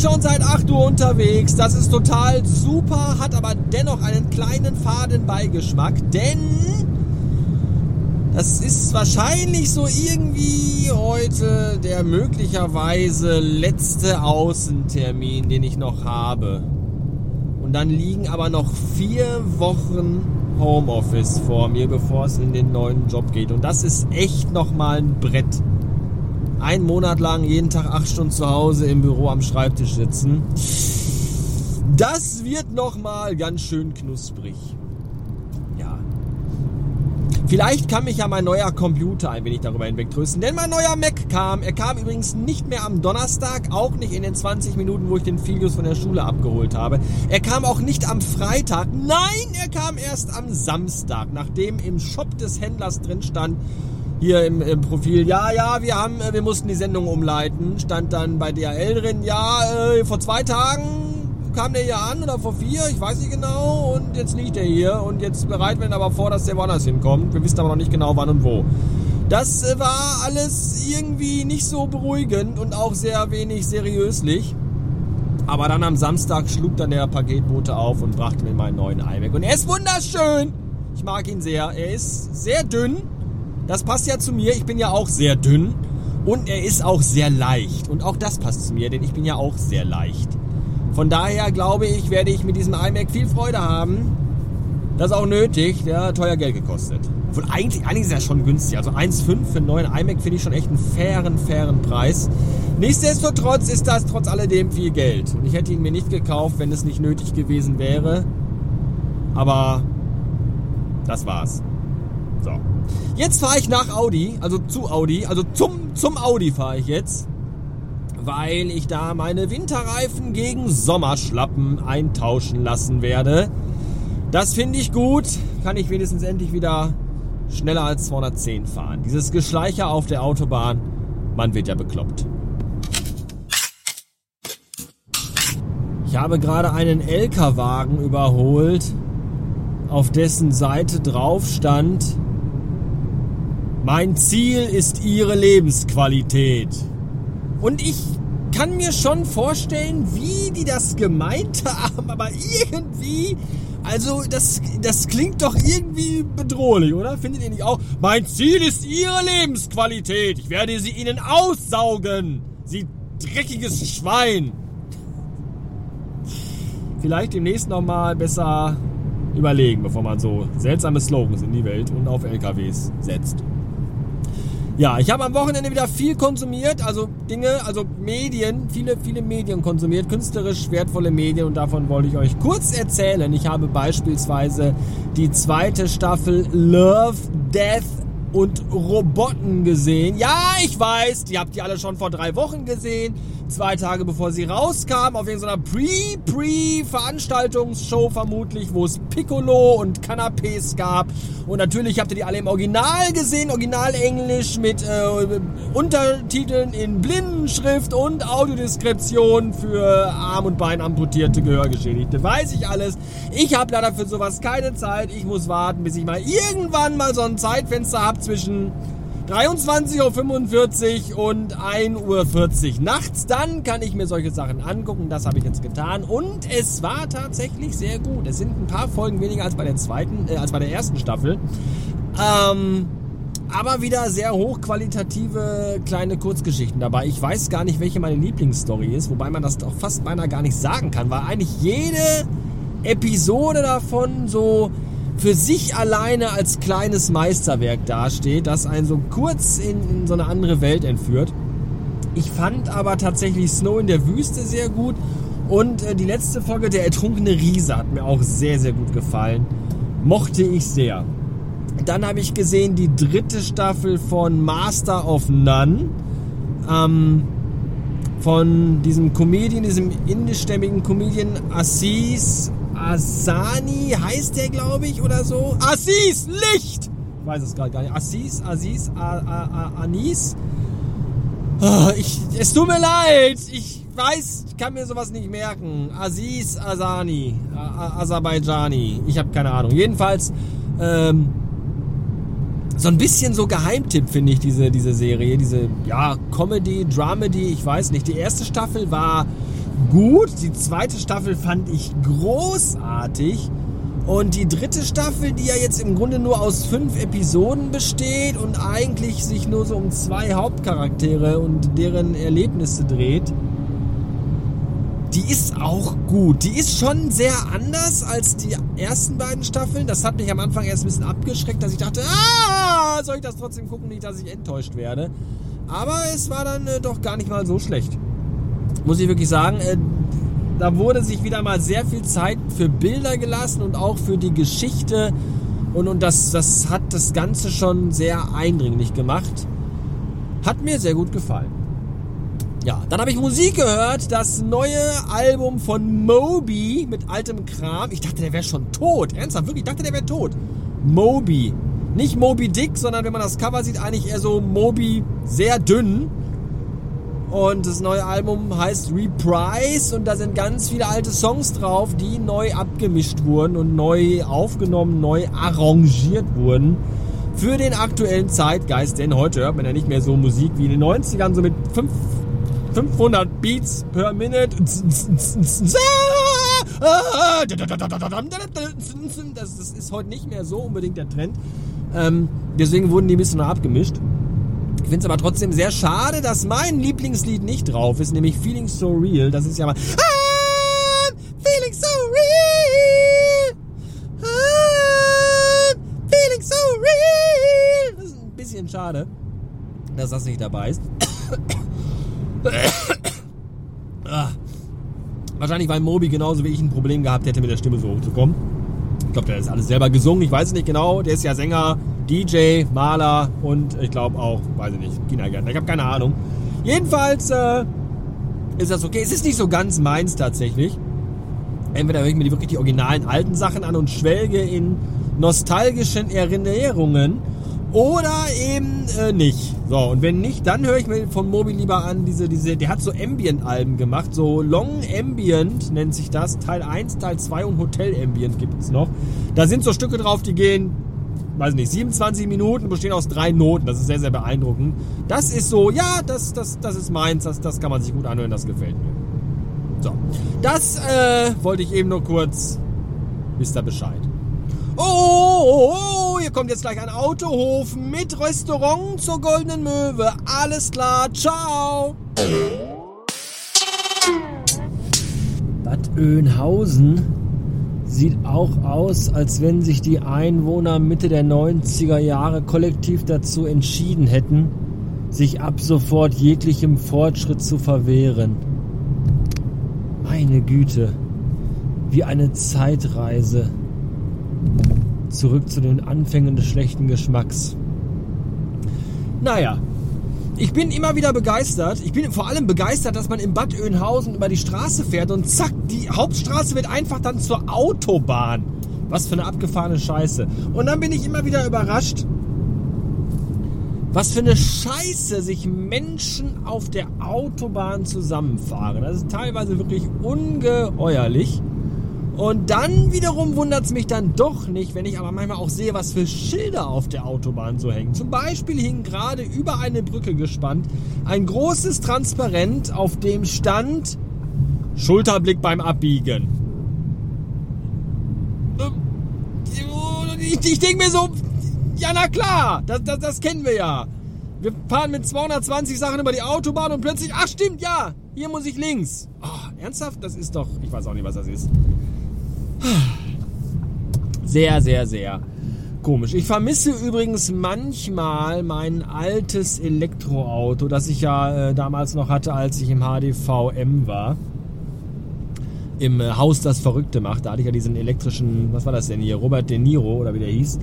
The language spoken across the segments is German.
schon seit 8 Uhr unterwegs. Das ist total super, hat aber dennoch einen kleinen Fadenbeigeschmack, denn das ist wahrscheinlich so irgendwie heute der möglicherweise letzte Außentermin, den ich noch habe. Und dann liegen aber noch vier Wochen Homeoffice vor mir, bevor es in den neuen Job geht. Und das ist echt nochmal ein Brett. Ein Monat lang jeden Tag acht Stunden zu Hause im Büro am Schreibtisch sitzen. Das wird nochmal ganz schön knusprig. Vielleicht kann mich ja mein neuer Computer ein wenig darüber hinwegtrösten, denn mein neuer Mac kam. Er kam übrigens nicht mehr am Donnerstag, auch nicht in den 20 Minuten, wo ich den Filius von der Schule abgeholt habe. Er kam auch nicht am Freitag. Nein, er kam erst am Samstag, nachdem im Shop des Händlers drin stand, hier im, im, Profil, ja, ja, wir haben, wir mussten die Sendung umleiten, stand dann bei DHL drin, ja, äh, vor zwei Tagen kam der hier an oder vor vier, ich weiß nicht genau. Und jetzt liegt er hier und jetzt bereiten wir ihn aber vor, dass der woanders hinkommt. Wir wissen aber noch nicht genau wann und wo. Das äh, war alles irgendwie nicht so beruhigend und auch sehr wenig seriöslich. Aber dann am Samstag schlug dann der Paketbote auf und brachte mir meinen neuen iMac. Und er ist wunderschön. Ich mag ihn sehr. Er ist sehr dünn. Das passt ja zu mir. Ich bin ja auch sehr dünn. Und er ist auch sehr leicht. Und auch das passt zu mir, denn ich bin ja auch sehr leicht. Von daher glaube ich, werde ich mit diesem iMac viel Freude haben. Das ist auch nötig, der hat teuer Geld gekostet. Obwohl eigentlich, eigentlich ist er schon günstig. Also 1,5 für einen neuen iMac finde ich schon echt einen fairen, fairen Preis. Nichtsdestotrotz ist das trotz alledem viel Geld. Und ich hätte ihn mir nicht gekauft, wenn es nicht nötig gewesen wäre. Aber das war's. So. Jetzt fahre ich nach Audi, also zu Audi, also zum, zum Audi fahre ich jetzt weil ich da meine Winterreifen gegen Sommerschlappen eintauschen lassen werde. Das finde ich gut, kann ich wenigstens endlich wieder schneller als 210 fahren. Dieses Geschleicher auf der Autobahn, man wird ja bekloppt. Ich habe gerade einen LKW-Wagen überholt, auf dessen Seite drauf stand, mein Ziel ist Ihre Lebensqualität. Und ich kann mir schon vorstellen, wie die das gemeint haben, aber irgendwie, also das, das klingt doch irgendwie bedrohlich, oder? Findet ihr nicht auch? Mein Ziel ist ihre Lebensqualität. Ich werde sie ihnen aussaugen. Sie dreckiges Schwein. Vielleicht demnächst nochmal besser überlegen, bevor man so seltsame Slogans in die Welt und auf LKWs setzt. Ja, ich habe am Wochenende wieder viel konsumiert, also Dinge, also Medien, viele, viele Medien konsumiert, künstlerisch wertvolle Medien und davon wollte ich euch kurz erzählen. Ich habe beispielsweise die zweite Staffel Love, Death und Roboten gesehen. Ja, ich weiß, die habt ihr alle schon vor drei Wochen gesehen zwei Tage bevor sie rauskam, auf irgendeiner Pre-Pre-Veranstaltungsshow vermutlich, wo es Piccolo und Canapés gab. Und natürlich habt ihr die alle im Original gesehen, Original Englisch mit äh, Untertiteln in Blindenschrift und Audiodeskription für Arm- und Bein amputierte Gehörgeschädigte. Weiß ich alles. Ich habe leider für sowas keine Zeit. Ich muss warten, bis ich mal irgendwann mal so ein Zeitfenster habe zwischen 23.45 Uhr und 1.40 Uhr nachts. Dann kann ich mir solche Sachen angucken. Das habe ich jetzt getan. Und es war tatsächlich sehr gut. Es sind ein paar Folgen weniger als bei der zweiten, äh, als bei der ersten Staffel. Ähm, aber wieder sehr hochqualitative kleine Kurzgeschichten dabei. Ich weiß gar nicht, welche meine Lieblingsstory ist, wobei man das doch fast beinahe gar nicht sagen kann, weil eigentlich jede Episode davon so für sich alleine als kleines Meisterwerk dasteht, das einen so kurz in, in so eine andere Welt entführt. Ich fand aber tatsächlich Snow in der Wüste sehr gut und äh, die letzte Folge, der ertrunkene Riese, hat mir auch sehr, sehr gut gefallen. Mochte ich sehr. Dann habe ich gesehen die dritte Staffel von Master of None. Ähm, von diesem Comedian, diesem indischstämmigen Comedian Assis Asani heißt der, glaube ich, oder so. Assis, Licht! Ich weiß es gerade gar nicht. Assis, Aziz, A, A, A, Anis. Ah, ich, es tut mir leid. Ich weiß, ich kann mir sowas nicht merken. Aziz Asani, Aserbaidschani. Ich habe keine Ahnung. Jedenfalls Ähm, so ein bisschen so Geheimtipp finde ich diese, diese Serie, diese ja, Comedy, Dramedy, ich weiß nicht. Die erste Staffel war gut, die zweite Staffel fand ich großartig und die dritte Staffel, die ja jetzt im Grunde nur aus fünf Episoden besteht und eigentlich sich nur so um zwei Hauptcharaktere und deren Erlebnisse dreht, die ist auch gut. Die ist schon sehr anders als die ersten beiden Staffeln. Das hat mich am Anfang erst ein bisschen abgeschreckt, dass ich dachte, ah, soll ich das trotzdem gucken, nicht, dass ich enttäuscht werde. Aber es war dann äh, doch gar nicht mal so schlecht. Muss ich wirklich sagen, äh, da wurde sich wieder mal sehr viel Zeit für Bilder gelassen und auch für die Geschichte. Und, und das, das hat das Ganze schon sehr eindringlich gemacht. Hat mir sehr gut gefallen. Ja, dann habe ich Musik gehört, das neue Album von Moby mit altem Kram. Ich dachte, der wäre schon tot. Ernsthaft, wirklich, ich dachte, der wäre tot. Moby. Nicht Moby Dick, sondern wenn man das Cover sieht, eigentlich eher so Moby sehr dünn. Und das neue Album heißt Reprise und da sind ganz viele alte Songs drauf, die neu abgemischt wurden und neu aufgenommen, neu arrangiert wurden für den aktuellen Zeitgeist. Denn heute hört man ja nicht mehr so Musik wie in den 90ern, so mit 5 500 Beats per Minute. Das, ist heute nicht mehr so unbedingt der Trend. Ähm, deswegen wurden die ein bisschen abgemischt. Ich finde es aber trotzdem sehr schade, dass mein Lieblingslied nicht drauf ist, nämlich Feeling So Real. Das ist ja mal. I'm feeling so real. I'm feeling so real. Das ist ein bisschen schade, dass das nicht dabei ist. Ah. Wahrscheinlich, weil Moby genauso wie ich ein Problem gehabt hätte, mit der Stimme so hochzukommen. Ich glaube, der ist alles selber gesungen. Ich weiß es nicht genau. Der ist ja Sänger, DJ, Maler und ich glaube auch, weiß ich nicht, Kindergärtner. Ich habe keine Ahnung. Jedenfalls äh, ist das okay. Es ist nicht so ganz meins tatsächlich. Entweder höre ich mir wirklich die originalen alten Sachen an und schwelge in nostalgischen Erinnerungen oder eben äh, nicht. So, und wenn nicht, dann höre ich mir von Moby lieber an, diese, diese, der hat so Ambient-Alben gemacht, so Long Ambient nennt sich das, Teil 1, Teil 2 und Hotel Ambient gibt es noch. Da sind so Stücke drauf, die gehen, weiß nicht, 27 Minuten, bestehen aus drei Noten, das ist sehr, sehr beeindruckend. Das ist so, ja, das, das, das ist meins, das, das kann man sich gut anhören, das gefällt mir. So, das äh, wollte ich eben nur kurz, wisst ihr Bescheid. Oh, oh, oh, hier kommt jetzt gleich ein Autohof mit Restaurant zur Goldenen Möwe. Alles klar, ciao. Bad Oeynhausen sieht auch aus, als wenn sich die Einwohner Mitte der 90er Jahre kollektiv dazu entschieden hätten, sich ab sofort jeglichem Fortschritt zu verwehren. Meine Güte, wie eine Zeitreise zurück zu den Anfängen des schlechten Geschmacks. Naja, ich bin immer wieder begeistert. Ich bin vor allem begeistert, dass man in Bad Oeynhausen über die Straße fährt und zack, die Hauptstraße wird einfach dann zur Autobahn. Was für eine abgefahrene Scheiße. Und dann bin ich immer wieder überrascht, was für eine Scheiße sich Menschen auf der Autobahn zusammenfahren. Das ist teilweise wirklich ungeheuerlich. Und dann wiederum wundert es mich dann doch nicht, wenn ich aber manchmal auch sehe, was für Schilder auf der Autobahn so hängen. Zum Beispiel hing gerade über eine Brücke gespannt ein großes Transparent, auf dem stand Schulterblick beim Abbiegen. Ich, ich denke mir so, ja na klar, das, das, das kennen wir ja. Wir fahren mit 220 Sachen über die Autobahn und plötzlich, ach stimmt, ja, hier muss ich links. Oh, ernsthaft? Das ist doch, ich weiß auch nicht, was das ist. Sehr, sehr, sehr komisch. Ich vermisse übrigens manchmal mein altes Elektroauto, das ich ja äh, damals noch hatte, als ich im HDVM war. Im äh, Haus das Verrückte macht. Da hatte ich ja diesen elektrischen, was war das denn hier? Robert De Niro oder wie der hieß.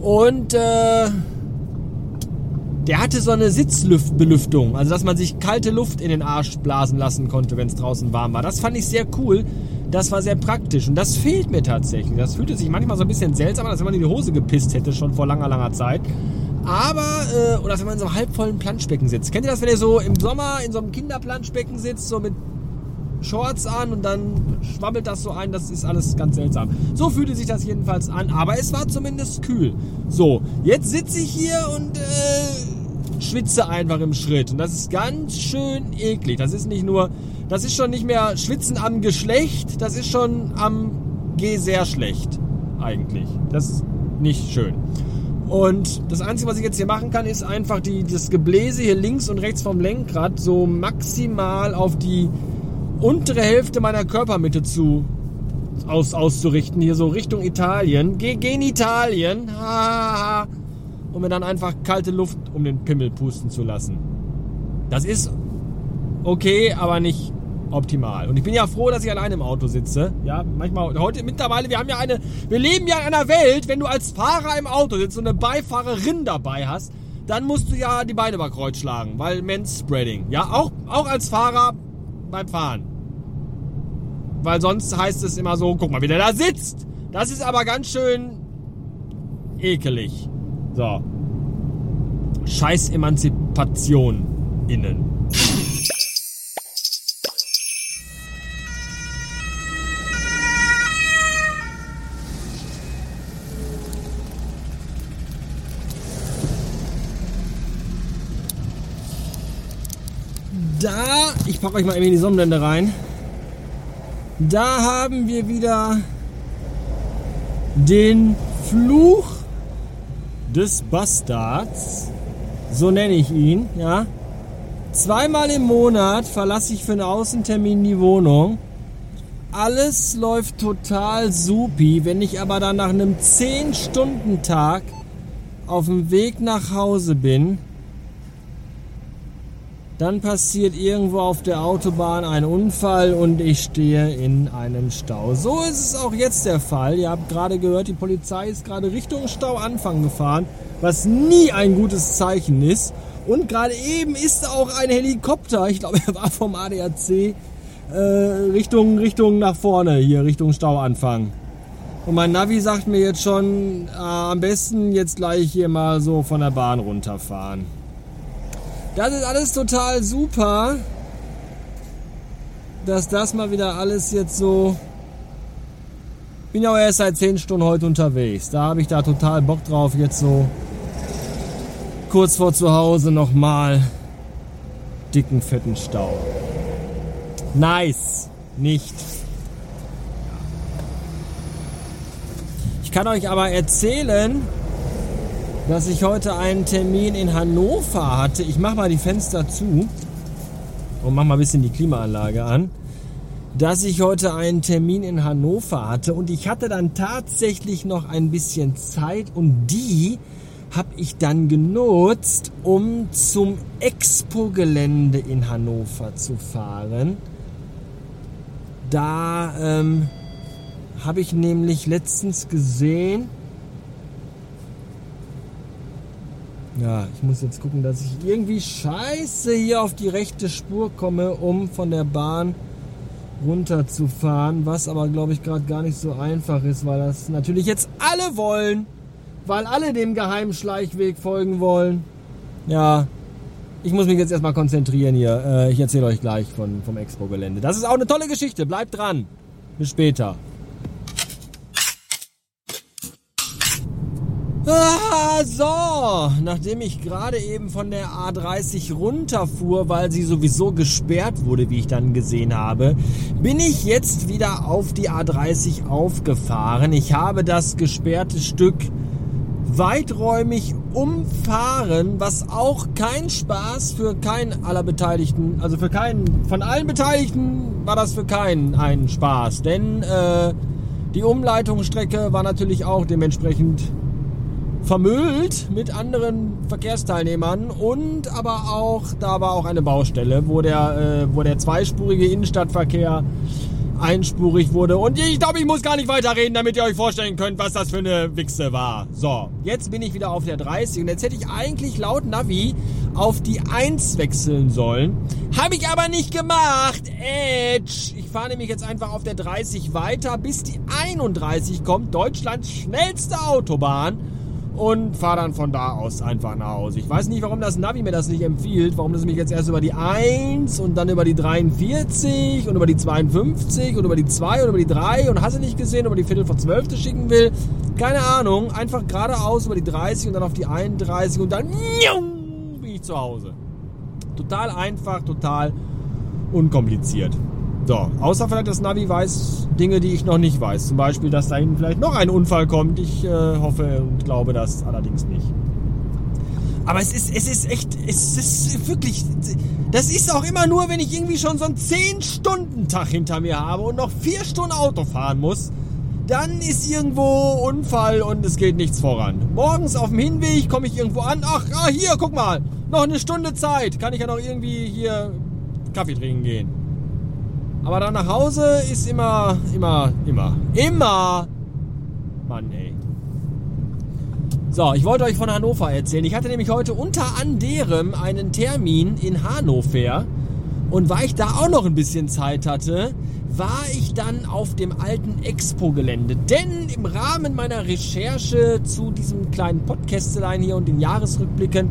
Und äh, der hatte so eine Sitzbelüftung, also dass man sich kalte Luft in den Arsch blasen lassen konnte, wenn es draußen warm war. Das fand ich sehr cool. Das war sehr praktisch und das fehlt mir tatsächlich. Das fühlte sich manchmal so ein bisschen seltsam an, als wenn man in die Hose gepisst hätte, schon vor langer, langer Zeit. Aber, äh, oder wenn man in so einem halbvollen Planschbecken sitzt. Kennt ihr das, wenn ihr so im Sommer in so einem Kinderplanschbecken sitzt, so mit Shorts an und dann schwabbelt das so ein. Das ist alles ganz seltsam. So fühlte sich das jedenfalls an, aber es war zumindest kühl. So, jetzt sitze ich hier und äh, schwitze einfach im Schritt. Und das ist ganz schön eklig. Das ist nicht nur, das ist schon nicht mehr Schwitzen am Geschlecht, das ist schon am G sehr schlecht eigentlich. Das ist nicht schön. Und das Einzige, was ich jetzt hier machen kann, ist einfach die, das Gebläse hier links und rechts vom Lenkrad so maximal auf die untere Hälfte meiner Körpermitte zu aus, auszurichten. Hier so Richtung Italien. Ge gen Italien. Ha, um mir dann einfach kalte Luft um den Pimmel pusten zu lassen. Das ist okay, aber nicht optimal. Und ich bin ja froh, dass ich allein im Auto sitze. Ja, manchmal, heute mittlerweile, wir haben ja eine, wir leben ja in einer Welt, wenn du als Fahrer im Auto sitzt und eine Beifahrerin dabei hast, dann musst du ja die Beine über Kreuz schlagen, weil Spreading. Ja, auch, auch als Fahrer beim Fahren. Weil sonst heißt es immer so, guck mal, wie der da sitzt. Das ist aber ganz schön ekelig. So. Scheiß Emanzipation innen. da, ich packe euch mal eben in die Sonnenblende rein. Da haben wir wieder den Fluch des Bastards. So nenne ich ihn, ja. Zweimal im Monat verlasse ich für einen Außentermin die Wohnung. Alles läuft total supi. Wenn ich aber dann nach einem 10-Stunden-Tag auf dem Weg nach Hause bin, dann passiert irgendwo auf der Autobahn ein Unfall und ich stehe in einem Stau. So ist es auch jetzt der Fall. Ihr habt gerade gehört, die Polizei ist gerade Richtung Stauanfang gefahren, was nie ein gutes Zeichen ist. Und gerade eben ist auch ein Helikopter, ich glaube, er war vom ADAC, äh, Richtung, Richtung nach vorne, hier Richtung Stauanfang. Und mein Navi sagt mir jetzt schon, äh, am besten jetzt gleich hier mal so von der Bahn runterfahren. Das ist alles total super, dass das mal wieder alles jetzt so. Bin ja auch erst seit 10 Stunden heute unterwegs. Da habe ich da total Bock drauf, jetzt so kurz vor zu Hause nochmal dicken, fetten Stau. Nice, nicht. Ich kann euch aber erzählen, dass ich heute einen Termin in Hannover hatte. Ich mache mal die Fenster zu und mache mal ein bisschen die Klimaanlage an. Dass ich heute einen Termin in Hannover hatte und ich hatte dann tatsächlich noch ein bisschen Zeit und die habe ich dann genutzt, um zum Expo-Gelände in Hannover zu fahren. Da ähm, habe ich nämlich letztens gesehen, Ja, ich muss jetzt gucken, dass ich irgendwie scheiße hier auf die rechte Spur komme, um von der Bahn runterzufahren, was aber glaube ich gerade gar nicht so einfach ist, weil das natürlich jetzt alle wollen, weil alle dem geheimen Schleichweg folgen wollen. Ja, ich muss mich jetzt erstmal konzentrieren hier. Äh, ich erzähle euch gleich von, vom Expo-Gelände. Das ist auch eine tolle Geschichte. Bleibt dran. Bis später. Ah, so, nachdem ich gerade eben von der A30 runterfuhr, weil sie sowieso gesperrt wurde, wie ich dann gesehen habe, bin ich jetzt wieder auf die A30 aufgefahren. Ich habe das gesperrte Stück weiträumig umfahren, was auch kein Spaß für keinen aller Beteiligten, also für keinen, von allen Beteiligten war das für keinen ein Spaß, denn äh, die Umleitungsstrecke war natürlich auch dementsprechend vermüllt mit anderen Verkehrsteilnehmern und aber auch, da war auch eine Baustelle, wo der, äh, wo der zweispurige Innenstadtverkehr einspurig wurde. Und ich glaube, ich muss gar nicht weiterreden, damit ihr euch vorstellen könnt, was das für eine Wichse war. So, jetzt bin ich wieder auf der 30 und jetzt hätte ich eigentlich laut Navi auf die 1 wechseln sollen. Habe ich aber nicht gemacht. Edge. Ich fahre nämlich jetzt einfach auf der 30 weiter, bis die 31 kommt. Deutschlands schnellste Autobahn. Und fahre dann von da aus einfach nach Hause. Ich weiß nicht, warum das Navi mir das nicht empfiehlt, warum das mich jetzt erst über die 1 und dann über die 43 und über die 52 und über die 2 und über die 3 und hast du nicht gesehen, über die Viertel vor 12 schicken will. Keine Ahnung, einfach geradeaus über die 30 und dann auf die 31 und dann bin ich zu Hause. Total einfach, total unkompliziert. So, außer vielleicht das Navi weiß Dinge, die ich noch nicht weiß. Zum Beispiel, dass da hinten vielleicht noch ein Unfall kommt. Ich äh, hoffe und glaube das allerdings nicht. Aber es ist, es ist echt, es ist wirklich, das ist auch immer nur, wenn ich irgendwie schon so einen 10-Stunden-Tag hinter mir habe und noch 4 Stunden Auto fahren muss, dann ist irgendwo Unfall und es geht nichts voran. Morgens auf dem Hinweg komme ich irgendwo an, ach, ah, hier, guck mal, noch eine Stunde Zeit, kann ich ja noch irgendwie hier Kaffee trinken gehen. Aber dann nach Hause ist immer, immer, immer, immer. Mann, ey. So, ich wollte euch von Hannover erzählen. Ich hatte nämlich heute unter anderem einen Termin in Hannover. Und weil ich da auch noch ein bisschen Zeit hatte, war ich dann auf dem alten Expo-Gelände. Denn im Rahmen meiner Recherche zu diesem kleinen Podcastelein hier und den Jahresrückblicken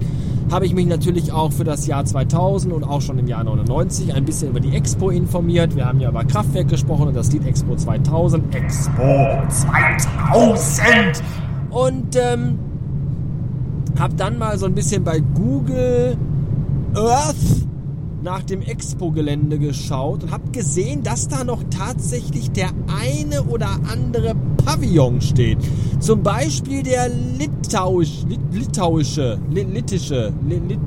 habe ich mich natürlich auch für das Jahr 2000 und auch schon im Jahr 99 ein bisschen über die Expo informiert. Wir haben ja über Kraftwerk gesprochen und das Lied Expo 2000. Expo 2000! Und ähm, habe dann mal so ein bisschen bei Google Earth nach dem Expo-Gelände geschaut und habe gesehen, dass da noch tatsächlich der eine oder andere Pavillon steht. Zum Beispiel der Litauisch, Lit, litauische, Lit, littische, Lit,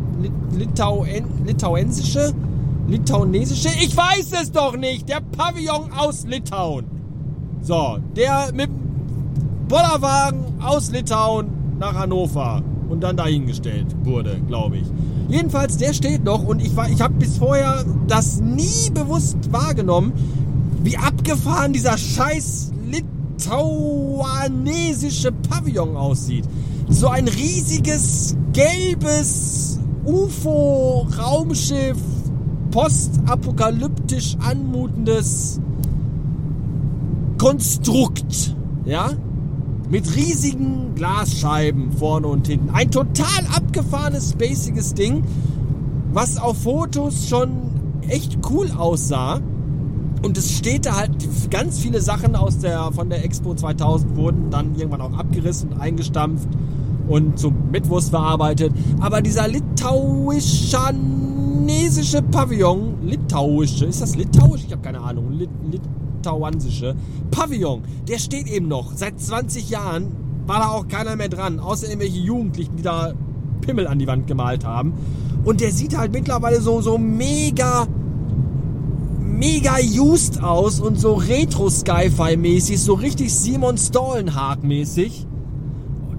Litauen, litauensische, litaunesische, ich weiß es doch nicht, der Pavillon aus Litauen. So, der mit Bollerwagen aus Litauen nach Hannover und dann dahingestellt wurde, glaube ich. Jedenfalls, der steht noch und ich, ich habe bis vorher das nie bewusst wahrgenommen, wie abgefahren dieser scheiß litauanesische Pavillon aussieht. So ein riesiges, gelbes UFO-Raumschiff, postapokalyptisch anmutendes Konstrukt. Ja? Mit riesigen Glasscheiben vorne und hinten. Ein total abgefahrenes, spaciges Ding, was auf Fotos schon echt cool aussah. Und es steht da halt, ganz viele Sachen aus der, von der Expo 2000 wurden dann irgendwann auch abgerissen und eingestampft und zum Mitwurst verarbeitet. Aber dieser litauisch-chinesische Pavillon, litauische, ist das litauisch? Ich habe keine Ahnung. Lit, lit, taiwansische Pavillon, der steht eben noch. Seit 20 Jahren war da auch keiner mehr dran, außer irgendwelche Jugendlichen, die da Pimmel an die Wand gemalt haben. Und der sieht halt mittlerweile so, so mega, mega used aus und so Retro-Sci-Fi-mäßig, so richtig Simon Stollenhark-mäßig.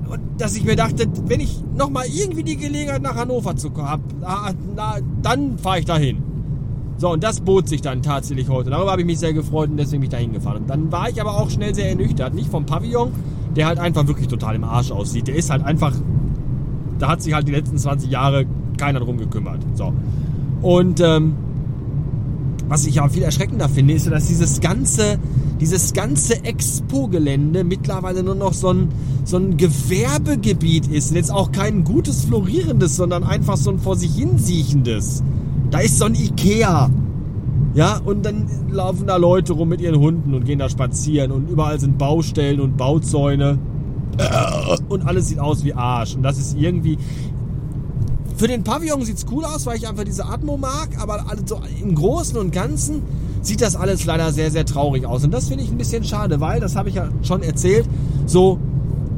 Und dass ich mir dachte, wenn ich nochmal irgendwie die Gelegenheit nach Hannover zu kommen habe, dann fahre ich dahin. So, und das bot sich dann tatsächlich heute. Darüber habe ich mich sehr gefreut und deswegen bin ich da hingefahren. Und dann war ich aber auch schnell sehr ernüchtert. Nicht vom Pavillon, der halt einfach wirklich total im Arsch aussieht. Der ist halt einfach, da hat sich halt die letzten 20 Jahre keiner drum gekümmert. So. Und ähm, was ich aber viel erschreckender finde, ist, dass dieses ganze, dieses ganze Expo-Gelände mittlerweile nur noch so ein, so ein Gewerbegebiet ist. Und jetzt auch kein gutes, florierendes, sondern einfach so ein vor sich hinsiechendes. Da ist so ein Ikea. Ja, und dann laufen da Leute rum mit ihren Hunden und gehen da spazieren und überall sind Baustellen und Bauzäune. Und alles sieht aus wie Arsch. Und das ist irgendwie. Für den Pavillon sieht es cool aus, weil ich einfach diese Atmo mag, aber so im Großen und Ganzen sieht das alles leider sehr, sehr traurig aus. Und das finde ich ein bisschen schade, weil, das habe ich ja schon erzählt, so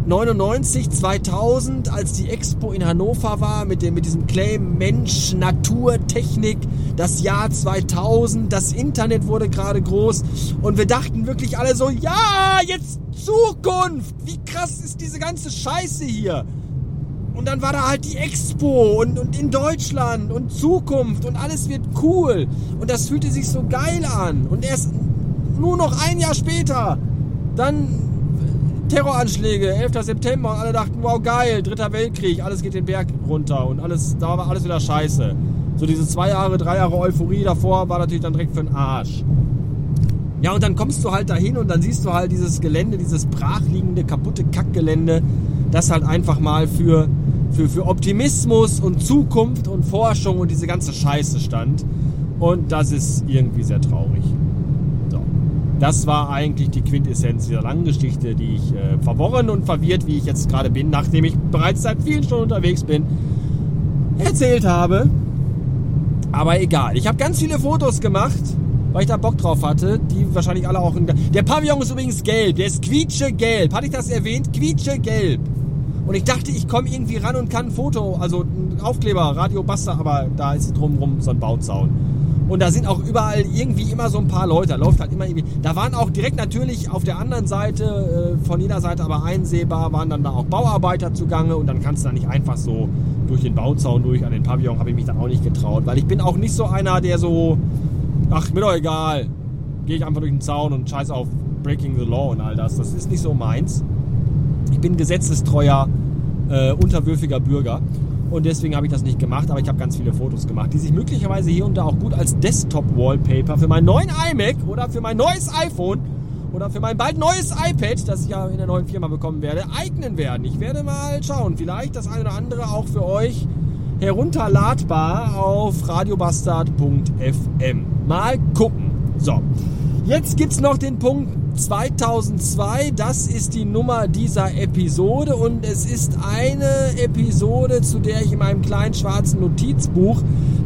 99, 2000, als die Expo in Hannover war, mit, dem, mit diesem Claim Mensch, Natur, Technik, das Jahr 2000, das Internet wurde gerade groß und wir dachten wirklich alle so, ja, jetzt Zukunft! Wie krass ist diese ganze Scheiße hier? Und dann war da halt die Expo und, und in Deutschland und Zukunft und alles wird cool. Und das fühlte sich so geil an. Und erst nur noch ein Jahr später, dann Terroranschläge, 11. September und alle dachten, wow geil, dritter Weltkrieg, alles geht den Berg runter und alles, da war alles wieder scheiße. So diese zwei Jahre, drei Jahre Euphorie davor war natürlich dann direkt für den Arsch. Ja, und dann kommst du halt dahin und dann siehst du halt dieses Gelände, dieses brachliegende, kaputte Kackgelände das halt einfach mal für, für, für Optimismus und Zukunft und Forschung und diese ganze Scheiße stand. Und das ist irgendwie sehr traurig. Das war eigentlich die Quintessenz dieser langen Geschichte, die ich äh, verworren und verwirrt, wie ich jetzt gerade bin, nachdem ich bereits seit vielen Stunden unterwegs bin, erzählt habe. Aber egal. Ich habe ganz viele Fotos gemacht, weil ich da Bock drauf hatte. Die wahrscheinlich alle auch in. Der Pavillon ist übrigens gelb. Der ist quietschegelb. Hatte ich das erwähnt? Quietschegelb. Und ich dachte, ich komme irgendwie ran und kann ein Foto, also ein Aufkleber, Radio Basta, aber da ist drumherum so ein Bauzaun. Und da sind auch überall irgendwie immer so ein paar Leute. Da läuft halt immer irgendwie. Da waren auch direkt natürlich auf der anderen Seite, äh, von jeder Seite aber einsehbar, waren dann da auch Bauarbeiter zugange und dann kannst du da nicht einfach so durch den Bauzaun durch an den Pavillon, habe ich mich dann auch nicht getraut. Weil ich bin auch nicht so einer, der so, ach, mir doch egal. Gehe ich einfach durch den Zaun und scheiß auf Breaking the Law und all das. Das ist nicht so meins. Ich bin gesetzestreuer, äh, unterwürfiger Bürger. Und deswegen habe ich das nicht gemacht, aber ich habe ganz viele Fotos gemacht, die sich möglicherweise hier und da auch gut als Desktop-Wallpaper für meinen neuen iMac oder für mein neues iPhone oder für mein bald neues iPad, das ich ja in der neuen Firma bekommen werde, eignen werden. Ich werde mal schauen, vielleicht das eine oder andere auch für euch herunterladbar auf radiobastard.fm. Mal gucken. So, jetzt gibt es noch den Punkt 2002, das ist die Nummer dieser Episode und es ist eine Episode, zu der ich in meinem kleinen schwarzen Notizbuch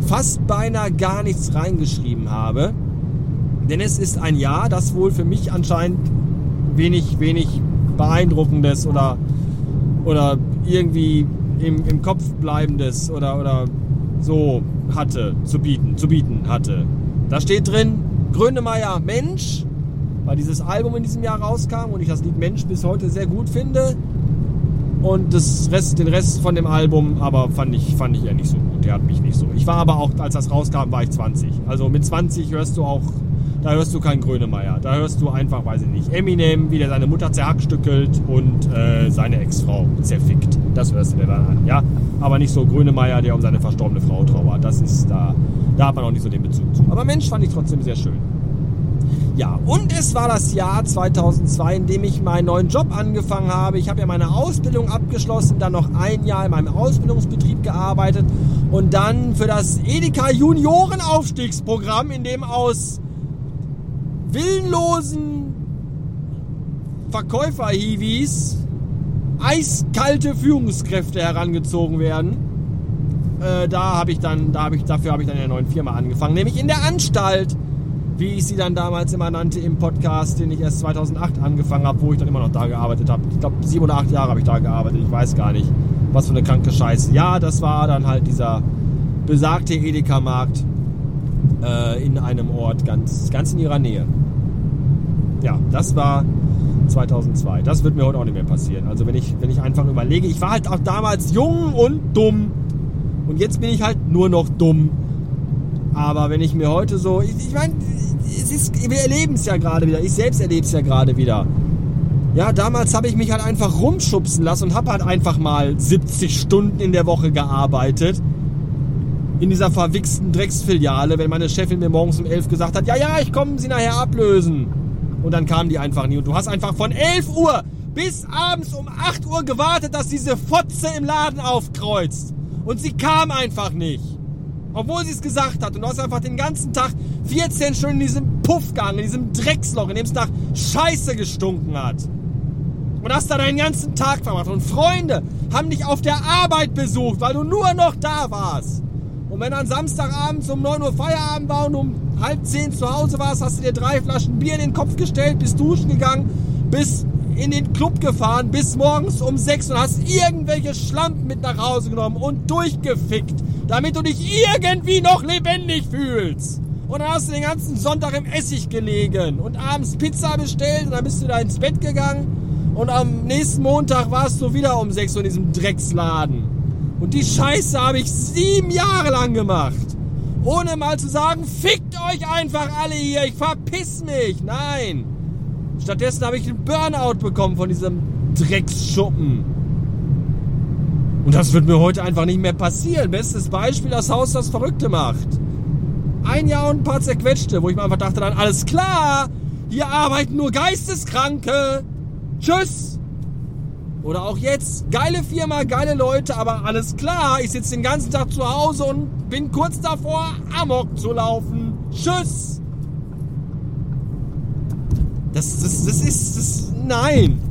fast beinahe gar nichts reingeschrieben habe. Denn es ist ein Jahr, das wohl für mich anscheinend wenig, wenig beeindruckendes oder, oder irgendwie im, im Kopf bleibendes oder, oder so hatte, zu bieten, zu bieten hatte. Da steht drin, Grönemeyer Mensch, weil dieses Album in diesem Jahr rauskam und ich das Lied Mensch bis heute sehr gut finde. Und das Rest, den Rest von dem Album aber fand ich, fand ich eher nicht so gut. Der hat mich nicht so. Ich war aber auch, als das rauskam, war ich 20. Also mit 20 hörst du auch, da hörst du keinen Grönemeyer. Da hörst du einfach, weiß ich nicht, Eminem, wie der seine Mutter zerhackstückelt und äh, seine Ex-Frau zerfickt. Das hörst du dir dann an, ja. Aber nicht so Grönemeyer, der um seine verstorbene Frau trauert. Das ist da, da hat man auch nicht so den Bezug zu. Aber Mensch fand ich trotzdem sehr schön. Ja, und es war das Jahr 2002, in dem ich meinen neuen Job angefangen habe. Ich habe ja meine Ausbildung abgeschlossen, dann noch ein Jahr in meinem Ausbildungsbetrieb gearbeitet und dann für das Edeka Juniorenaufstiegsprogramm, in dem aus willenlosen Verkäufer-Hiwis eiskalte Führungskräfte herangezogen werden. Äh, da habe ich dann, da habe ich, dafür habe ich dann in der neuen Firma angefangen, nämlich in der Anstalt wie ich sie dann damals immer nannte im Podcast, den ich erst 2008 angefangen habe, wo ich dann immer noch da gearbeitet habe. Ich glaube, sieben oder acht Jahre habe ich da gearbeitet. Ich weiß gar nicht, was für eine kranke Scheiße. Ja, das war dann halt dieser besagte Edeka-Markt äh, in einem Ort ganz, ganz in ihrer Nähe. Ja, das war 2002. Das wird mir heute auch nicht mehr passieren. Also wenn ich, wenn ich einfach überlege, ich war halt auch damals jung und dumm. Und jetzt bin ich halt nur noch dumm. Aber wenn ich mir heute so, ich, ich meine, wir erleben es ja gerade wieder. Ich selbst erlebe es ja gerade wieder. Ja, damals habe ich mich halt einfach rumschubsen lassen und habe halt einfach mal 70 Stunden in der Woche gearbeitet. In dieser verwichsten Drecksfiliale, wenn meine Chefin mir morgens um 11 gesagt hat, ja, ja, ich komme sie nachher ablösen. Und dann kam die einfach nie. Und du hast einfach von 11 Uhr bis abends um 8 Uhr gewartet, dass diese Fotze im Laden aufkreuzt. Und sie kam einfach nicht. Obwohl sie es gesagt hat. Und du hast einfach den ganzen Tag 14 Stunden in diesem Puff gehangen, in diesem Drecksloch, in dem es nach Scheiße gestunken hat. Und hast da deinen ganzen Tag verbracht. Und Freunde haben dich auf der Arbeit besucht, weil du nur noch da warst. Und wenn dann Samstagabends um 9 Uhr Feierabend war und um halb 10 zu Hause warst, hast du dir drei Flaschen Bier in den Kopf gestellt, bist duschen gegangen, bist in den Club gefahren bis morgens um 6 und hast irgendwelche Schlampen mit nach Hause genommen und durchgefickt, damit du dich irgendwie noch lebendig fühlst. Und dann hast du den ganzen Sonntag im Essig gelegen und abends Pizza bestellt und dann bist du da ins Bett gegangen und am nächsten Montag warst du wieder um 6 Uhr in diesem Drecksladen. Und die Scheiße habe ich sieben Jahre lang gemacht. Ohne mal zu sagen, fickt euch einfach alle hier, ich verpiss mich. Nein. Stattdessen habe ich einen Burnout bekommen von diesem Drecksschuppen. Und das wird mir heute einfach nicht mehr passieren. Bestes Beispiel, das Haus, das Verrückte macht. Ein Jahr und ein paar zerquetschte, wo ich mir einfach dachte dann, alles klar, hier arbeiten nur Geisteskranke. Tschüss. Oder auch jetzt, geile Firma, geile Leute, aber alles klar, ich sitze den ganzen Tag zu Hause und bin kurz davor, Amok zu laufen. Tschüss! Das, das, das ist, das, nein!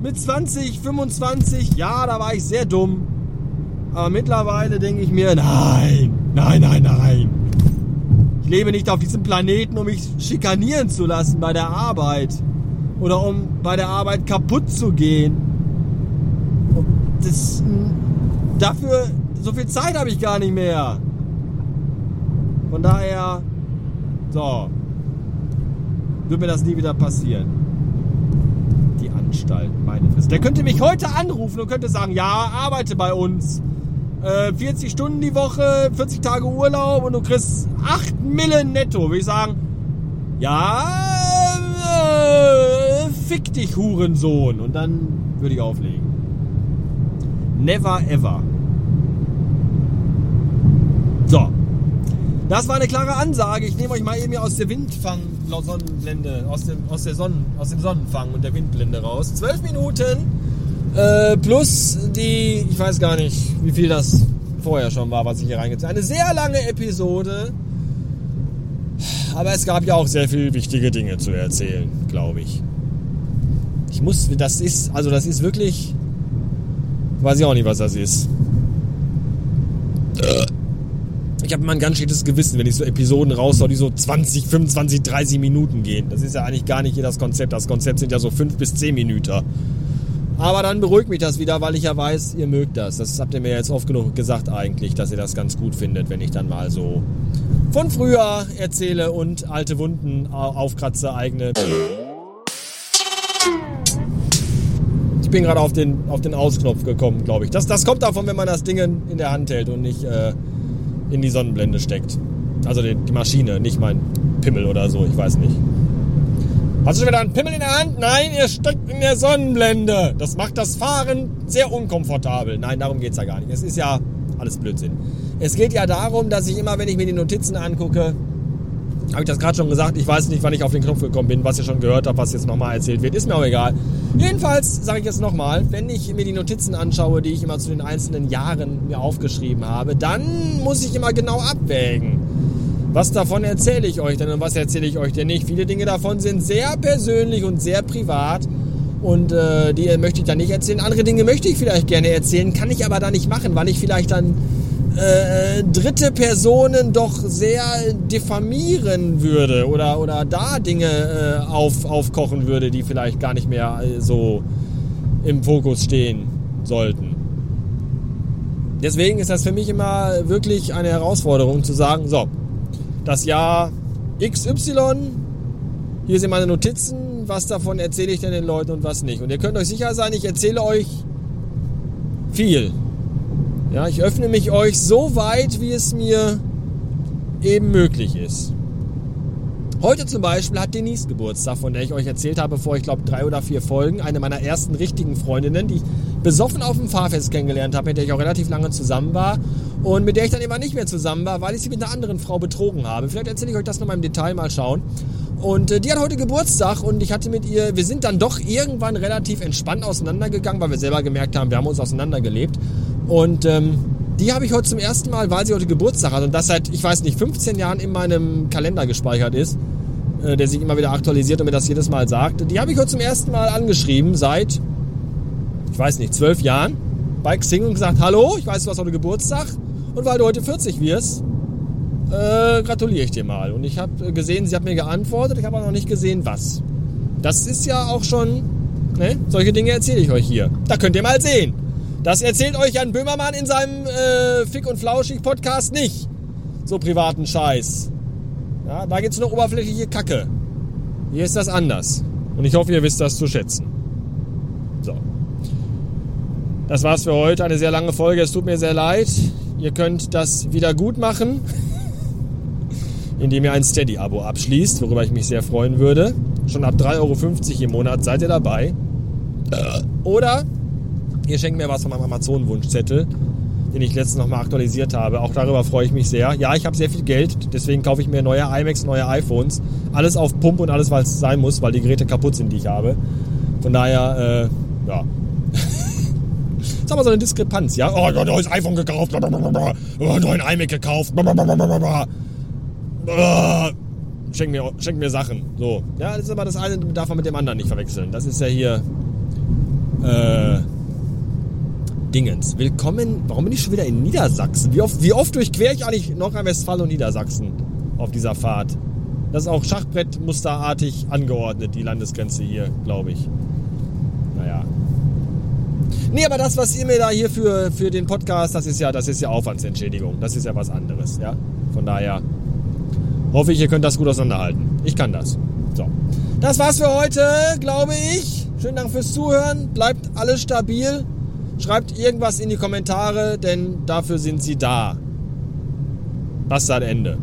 Mit 20, 25, ja, da war ich sehr dumm. Aber mittlerweile denke ich mir, nein, nein, nein, nein. Ich lebe nicht auf diesem Planeten, um mich schikanieren zu lassen bei der Arbeit. Oder um bei der Arbeit kaputt zu gehen. Das, dafür, so viel Zeit habe ich gar nicht mehr. Von daher, so, wird mir das nie wieder passieren. Die Anstalt, meine Fresse. Der könnte mich heute anrufen und könnte sagen, ja, arbeite bei uns. 40 äh, Stunden die Woche, 40 Tage Urlaub und du kriegst 8 Millen netto. Würde ich sagen, ja, äh, fick dich, Hurensohn. Und dann würde ich auflegen. Never ever. So. Das war eine klare Ansage. Ich nehme euch mal eben hier aus der Windfang Sonnenblende, aus dem, aus, der Sonnen, aus dem Sonnenfang und der Windblende raus. Zwölf Minuten äh, plus die, ich weiß gar nicht, wie viel das vorher schon war, was ich hier reingezogen habe. Eine sehr lange Episode. Aber es gab ja auch sehr viele wichtige Dinge zu erzählen, glaube ich. Ich muss, das ist, also das ist wirklich, weiß ich auch nicht, was das ist. Ich habe immer ein ganz schlechtes Gewissen, wenn ich so Episoden raushau, die so 20, 25, 30 Minuten gehen. Das ist ja eigentlich gar nicht hier das Konzept. Das Konzept sind ja so 5 bis 10 Minuten. Aber dann beruhigt mich das wieder, weil ich ja weiß, ihr mögt das. Das habt ihr mir jetzt oft genug gesagt eigentlich, dass ihr das ganz gut findet, wenn ich dann mal so von früher erzähle und alte Wunden aufkratze, eigene. Ich bin gerade auf den, auf den Ausknopf gekommen, glaube ich. Das, das kommt davon, wenn man das Ding in der Hand hält und nicht äh, in die Sonnenblende steckt. Also die, die Maschine, nicht mein Pimmel oder so, ich weiß nicht. Hast du schon wieder einen Pimmel in der Hand? Nein, ihr steckt in der Sonnenblende. Das macht das Fahren sehr unkomfortabel. Nein, darum geht es ja gar nicht. Es ist ja alles Blödsinn. Es geht ja darum, dass ich immer, wenn ich mir die Notizen angucke, habe ich das gerade schon gesagt, ich weiß nicht, wann ich auf den Knopf gekommen bin, was ihr schon gehört habt, was jetzt nochmal erzählt wird, ist mir auch egal. Jedenfalls sage ich jetzt nochmal, wenn ich mir die Notizen anschaue, die ich immer zu den einzelnen Jahren mir aufgeschrieben habe, dann muss ich immer genau abwägen. Was davon erzähle ich euch denn und was erzähle ich euch denn nicht? Viele Dinge davon sind sehr persönlich und sehr privat und äh, die möchte ich dann nicht erzählen. Andere Dinge möchte ich vielleicht gerne erzählen, kann ich aber da nicht machen, weil ich vielleicht dann äh, dritte Personen doch sehr diffamieren würde oder, oder da Dinge äh, auf, aufkochen würde, die vielleicht gar nicht mehr äh, so im Fokus stehen sollten. Deswegen ist das für mich immer wirklich eine Herausforderung zu sagen, so, das Jahr XY. Hier sind meine Notizen. Was davon erzähle ich denn den Leuten und was nicht. Und ihr könnt euch sicher sein, ich erzähle euch viel. Ja, ich öffne mich euch so weit, wie es mir eben möglich ist. Heute zum Beispiel hat Denise Geburtstag, von der ich euch erzählt habe vor, ich glaube, drei oder vier Folgen. Eine meiner ersten richtigen Freundinnen, die ich besoffen auf dem Fahrfest kennengelernt habe, mit der ich auch relativ lange zusammen war und mit der ich dann immer nicht mehr zusammen war, weil ich sie mit einer anderen Frau betrogen habe. Vielleicht erzähle ich euch das nochmal im Detail mal schauen. Und äh, die hat heute Geburtstag und ich hatte mit ihr, wir sind dann doch irgendwann relativ entspannt auseinandergegangen, weil wir selber gemerkt haben, wir haben uns auseinandergelebt. Und ähm, die habe ich heute zum ersten Mal, weil sie heute Geburtstag hat und das seit, ich weiß nicht, 15 Jahren in meinem Kalender gespeichert ist, äh, der sich immer wieder aktualisiert und mir das jedes Mal sagt. Die habe ich heute zum ersten Mal angeschrieben seit, ich weiß nicht, zwölf Jahren bei Xing und gesagt, hallo, ich weiß, du hast heute Geburtstag und weil du heute 40 wirst, äh, gratuliere ich dir mal. Und ich habe gesehen, sie hat mir geantwortet, ich habe aber noch nicht gesehen, was. Das ist ja auch schon, ne? solche Dinge erzähle ich euch hier. Da könnt ihr mal sehen. Das erzählt euch Jan Böhmermann in seinem äh, Fick und Flauschig Podcast nicht. So privaten Scheiß. Ja, da es nur oberflächliche Kacke. Hier ist das anders. Und ich hoffe, ihr wisst das zu schätzen. So. Das war's für heute. Eine sehr lange Folge. Es tut mir sehr leid. Ihr könnt das wieder gut machen, indem ihr ein Steady-Abo abschließt, worüber ich mich sehr freuen würde. Schon ab 3,50 Euro im Monat seid ihr dabei. Oder ihr schenkt mir was von meinem Amazon-Wunschzettel, den ich letztens nochmal aktualisiert habe. Auch darüber freue ich mich sehr. Ja, ich habe sehr viel Geld, deswegen kaufe ich mir neue iMacs, neue iPhones. Alles auf Pump und alles, was sein muss, weil die Geräte kaputt sind, die ich habe. Von daher, äh, ja. ist aber so eine Diskrepanz, ja? Oh, neues iPhone gekauft, oh, neuen iMac gekauft, oh, schenk mir, schenk mir Sachen. So. Ja, das ist aber das eine darf man mit dem anderen nicht verwechseln. Das ist ja hier. Äh. Dingens. Willkommen. Warum bin ich schon wieder in Niedersachsen? Wie oft, wie oft durchquere ich eigentlich Nordrhein-Westfalen und Niedersachsen auf dieser Fahrt? Das ist auch Schachbrettmusterartig angeordnet, die Landesgrenze hier, glaube ich. Naja. Nee, aber das, was ihr mir da hier für, für den Podcast, das ist ja, das ist ja Aufwandsentschädigung. Das ist ja was anderes, ja. Von daher hoffe ich, ihr könnt das gut auseinanderhalten. Ich kann das. So. Das war's für heute, glaube ich. Schönen Dank fürs Zuhören. Bleibt alles stabil. Schreibt irgendwas in die Kommentare, denn dafür sind sie da. Bastard Ende.